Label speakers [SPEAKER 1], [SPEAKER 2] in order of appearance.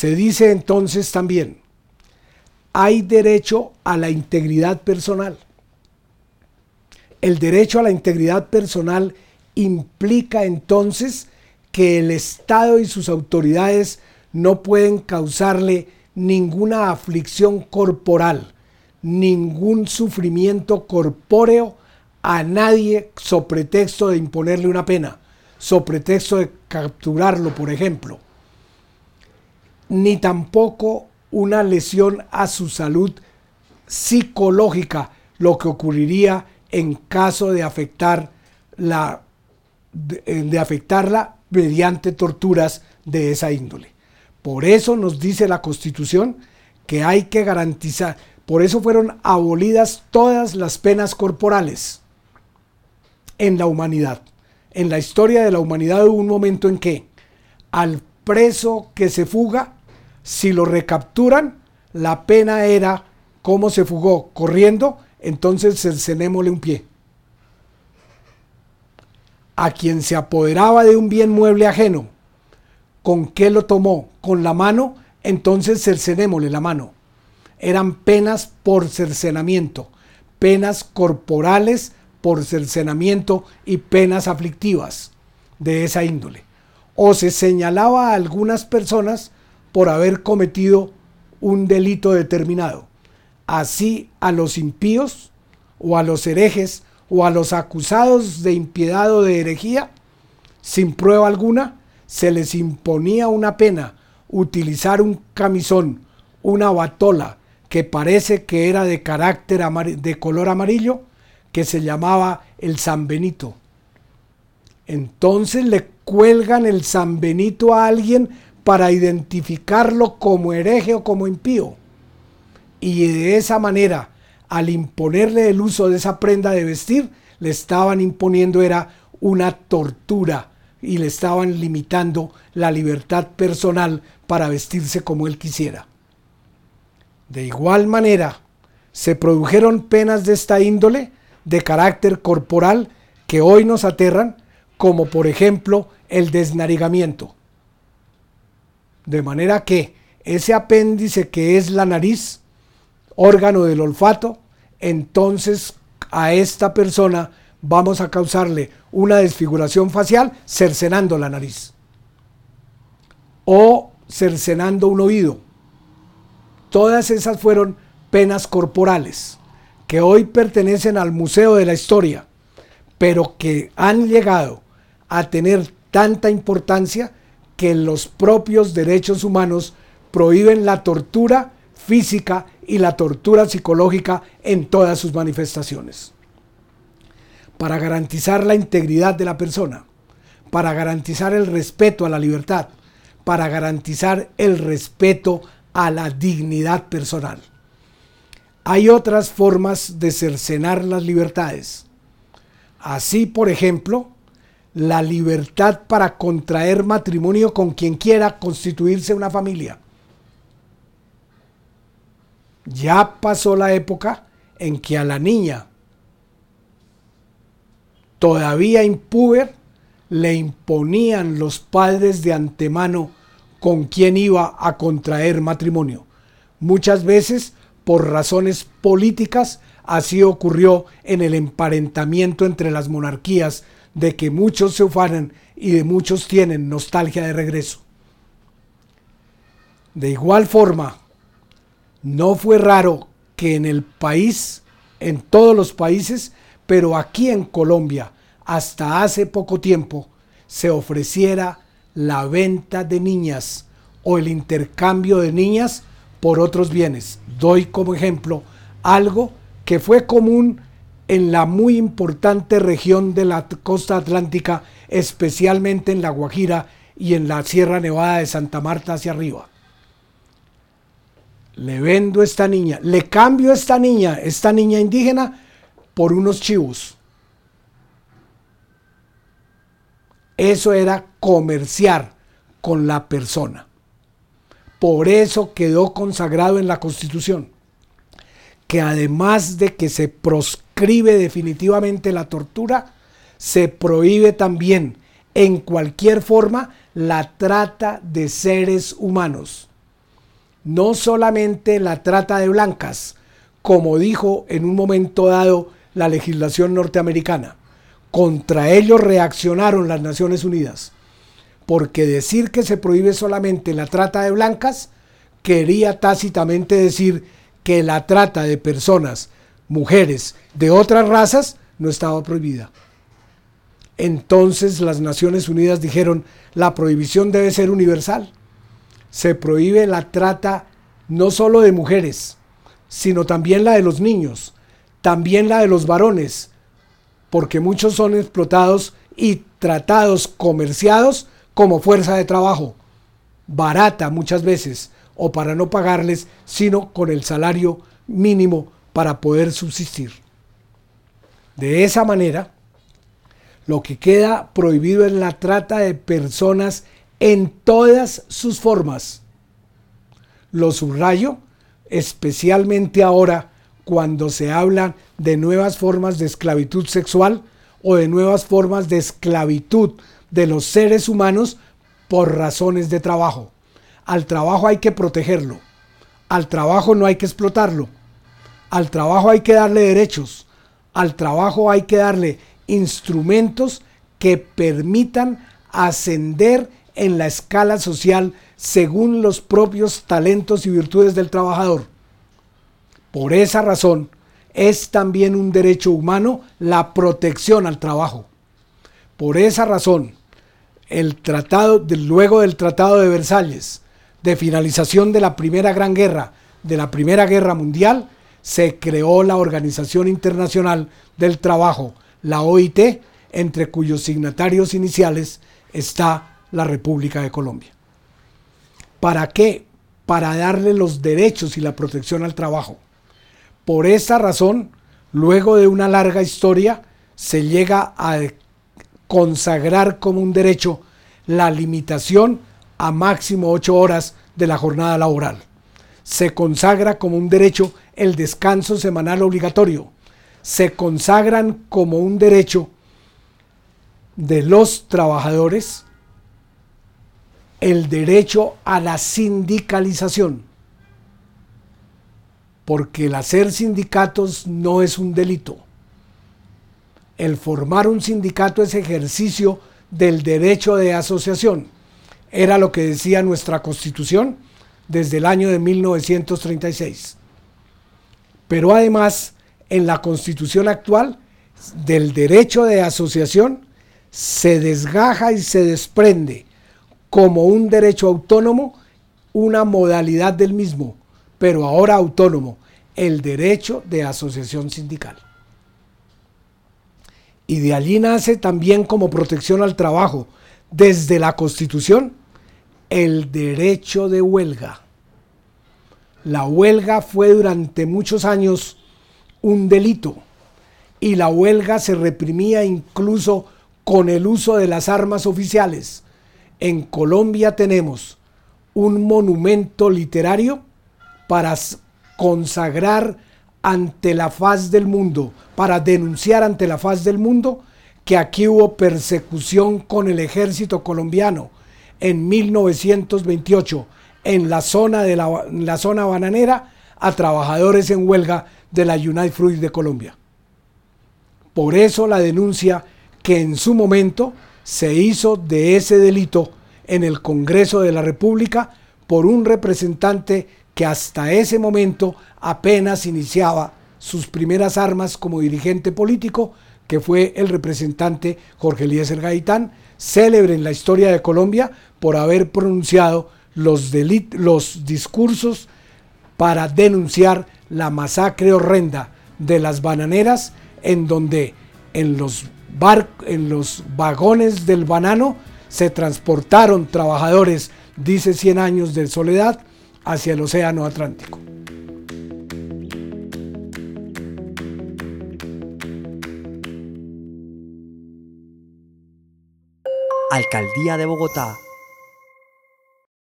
[SPEAKER 1] Se dice entonces también, hay derecho a la integridad personal. El derecho a la integridad personal implica entonces que el Estado y sus autoridades no pueden causarle ninguna aflicción corporal, ningún sufrimiento corpóreo a nadie so pretexto de imponerle una pena, so pretexto de capturarlo, por ejemplo, ni tampoco una lesión a su salud psicológica, lo que ocurriría en caso de afectar la de, afectarla mediante torturas de esa índole. Por eso nos dice la Constitución que hay que garantizar, por eso fueron abolidas todas las penas corporales en la humanidad. En la historia de la humanidad hubo un momento en que al preso que se fuga, si lo recapturan, la pena era cómo se fugó corriendo, entonces cercenémosle un pie. A quien se apoderaba de un bien mueble ajeno, ¿con qué lo tomó? Con la mano, entonces cercenémosle la mano. Eran penas por cercenamiento, penas corporales por cercenamiento y penas aflictivas de esa índole. O se señalaba a algunas personas por haber cometido un delito determinado. Así a los impíos o a los herejes o a los acusados de impiedad o de herejía, sin prueba alguna, se les imponía una pena utilizar un camisón, una batola que parece que era de carácter de color amarillo, que se llamaba el San Benito. Entonces le cuelgan el San Benito a alguien para identificarlo como hereje o como impío. Y de esa manera, al imponerle el uso de esa prenda de vestir, le estaban imponiendo era una tortura y le estaban limitando la libertad personal para vestirse como él quisiera. De igual manera, se produjeron penas de esta índole de carácter corporal que hoy nos aterran, como por ejemplo el desnarigamiento. De manera que ese apéndice que es la nariz, órgano del olfato, entonces a esta persona vamos a causarle una desfiguración facial cercenando la nariz o cercenando un oído. Todas esas fueron penas corporales que hoy pertenecen al Museo de la Historia, pero que han llegado a tener tanta importancia que los propios derechos humanos prohíben la tortura física y la tortura psicológica en todas sus manifestaciones. Para garantizar la integridad de la persona, para garantizar el respeto a la libertad, para garantizar el respeto a la dignidad personal. Hay otras formas de cercenar las libertades. Así, por ejemplo, la libertad para contraer matrimonio con quien quiera constituirse una familia. Ya pasó la época en que a la niña, todavía impúber, le imponían los padres de antemano con quien iba a contraer matrimonio. Muchas veces por razones políticas, así ocurrió en el emparentamiento entre las monarquías, de que muchos se ufanan y de muchos tienen nostalgia de regreso. De igual forma, no fue raro que en el país, en todos los países, pero aquí en Colombia, hasta hace poco tiempo, se ofreciera la venta de niñas o el intercambio de niñas por otros bienes. Doy como ejemplo algo que fue común en la muy importante región de la costa atlántica, especialmente en La Guajira y en la Sierra Nevada de Santa Marta hacia arriba. Le vendo esta niña, le cambio esta niña, esta niña indígena, por unos chivos. Eso era comerciar con la persona. Por eso quedó consagrado en la Constitución que además de que se definitivamente la tortura, se prohíbe también en cualquier forma la trata de seres humanos. no solamente la trata de blancas, como dijo en un momento dado la legislación norteamericana. Contra ello reaccionaron las Naciones Unidas, porque decir que se prohíbe solamente la trata de blancas quería tácitamente decir que la trata de personas, mujeres de otras razas, no estaba prohibida. Entonces las Naciones Unidas dijeron, la prohibición debe ser universal. Se prohíbe la trata no solo de mujeres, sino también la de los niños, también la de los varones, porque muchos son explotados y tratados, comerciados como fuerza de trabajo, barata muchas veces, o para no pagarles, sino con el salario mínimo para poder subsistir. De esa manera, lo que queda prohibido es la trata de personas en todas sus formas. Lo subrayo, especialmente ahora cuando se habla de nuevas formas de esclavitud sexual o de nuevas formas de esclavitud de los seres humanos por razones de trabajo. Al trabajo hay que protegerlo. Al trabajo no hay que explotarlo. Al trabajo hay que darle derechos. Al trabajo hay que darle instrumentos que permitan ascender en la escala social según los propios talentos y virtudes del trabajador. Por esa razón, es también un derecho humano la protección al trabajo. Por esa razón, el tratado, luego del Tratado de Versalles, de finalización de la Primera Gran Guerra, de la Primera Guerra Mundial, se creó la Organización Internacional del Trabajo, la OIT, entre cuyos signatarios iniciales está la República de Colombia. ¿Para qué? Para darle los derechos y la protección al trabajo. Por esa razón, luego de una larga historia, se llega a consagrar como un derecho la limitación a máximo ocho horas de la jornada laboral. Se consagra como un derecho el descanso semanal obligatorio. Se consagran como un derecho de los trabajadores el derecho a la sindicalización porque el hacer sindicatos no es un delito. El formar un sindicato es ejercicio del derecho de asociación. Era lo que decía nuestra constitución desde el año de 1936. Pero además, en la constitución actual, del derecho de asociación se desgaja y se desprende como un derecho autónomo una modalidad del mismo, pero ahora autónomo, el derecho de asociación sindical. Y de allí nace también como protección al trabajo, desde la Constitución, el derecho de huelga. La huelga fue durante muchos años un delito y la huelga se reprimía incluso con el uso de las armas oficiales. En Colombia tenemos un monumento literario para consagrar ante la faz del mundo, para denunciar ante la faz del mundo que aquí hubo persecución con el ejército colombiano en 1928 en la zona de la, la zona bananera a trabajadores en huelga de la United Fruit de Colombia. Por eso la denuncia que en su momento se hizo de ese delito en el Congreso de la República por un representante que hasta ese momento apenas iniciaba sus primeras armas como dirigente político, que fue el representante Jorge Eliezer Gaitán, célebre en la historia de Colombia por haber pronunciado los, discursos para denunciar la masacre horrenda de las bananeras, en donde en los, en los vagones del banano se transportaron trabajadores, dice 100 años de soledad, hacia el Océano Atlántico.
[SPEAKER 2] Alcaldía de Bogotá